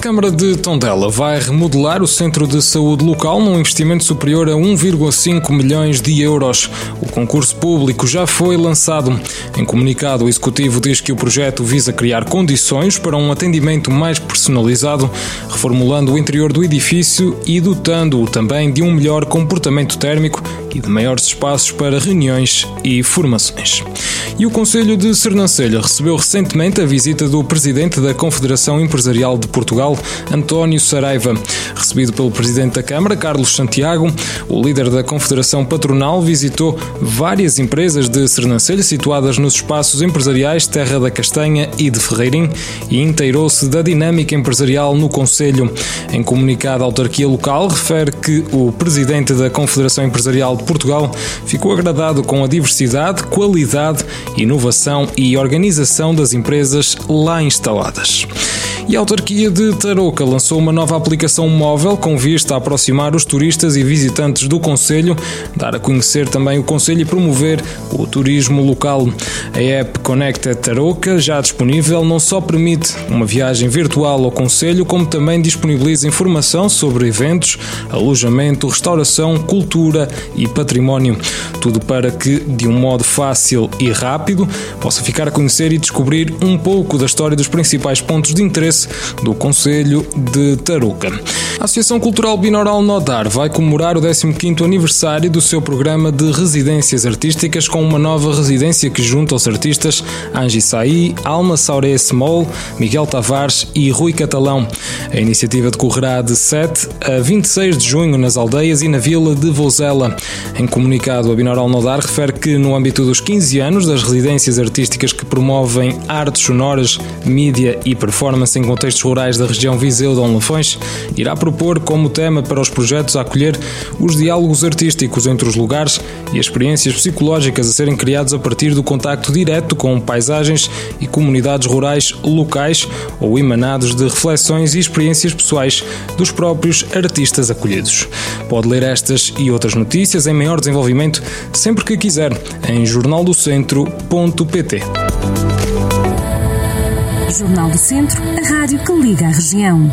A Câmara de Tondela vai remodelar o centro de saúde local num investimento superior a 1,5 milhões de euros. O concurso público já foi lançado. Em comunicado, o Executivo diz que o projeto visa criar condições para um atendimento mais personalizado, reformulando o interior do edifício e dotando-o também de um melhor comportamento térmico e de maiores espaços para reuniões e formações. E o Conselho de Sernancelha recebeu recentemente a visita do presidente da Confederação Empresarial de Portugal, António Saraiva. Recebido pelo presidente da Câmara, Carlos Santiago, o líder da Confederação Patronal visitou várias empresas de Sernancelha situadas nos espaços empresariais Terra da Castanha e de Ferreirim e inteirou-se da dinâmica empresarial no Conselho. Em comunicado, a autarquia local refere que o presidente da Confederação Empresarial de Portugal ficou agradado com a diversidade, qualidade inovação e organização das empresas lá instaladas. E a autarquia de Tarouca lançou uma nova aplicação móvel com vista a aproximar os turistas e visitantes do Conselho, dar a conhecer também o Conselho e promover o turismo local. A app Connected Tarouca, já disponível, não só permite uma viagem virtual ao Conselho, como também disponibiliza informação sobre eventos, alojamento, restauração, cultura e património. Tudo para que, de um modo fácil e rápido, possa ficar a conhecer e descobrir um pouco da história dos principais pontos de interesse do Conselho de Tarouca. A Associação Cultural Binaural Nodar vai comemorar o 15º aniversário do seu programa de residências artísticas com uma nova residência que junta os artistas Angie Saí, Alma Sauré Small, Miguel Tavares e Rui Catalão. A iniciativa decorrerá de 7 a 26 de junho nas aldeias e na vila de Vozela. Em comunicado, a Binaural Nodar refere que no âmbito dos 15 anos das residências artísticas que promovem artes sonoras, mídia e performance em contextos rurais da região Viseu de Lafões, irá propor como tema para os projetos a acolher os diálogos artísticos entre os lugares e as experiências psicológicas a serem criados a partir do contacto direto com paisagens e comunidades rurais locais ou emanados de reflexões e experiências pessoais dos próprios artistas acolhidos. Pode ler estas e outras notícias em maior desenvolvimento sempre que quiser em jornaldocentro.pt. Jornal do Centro, a rádio que liga a região.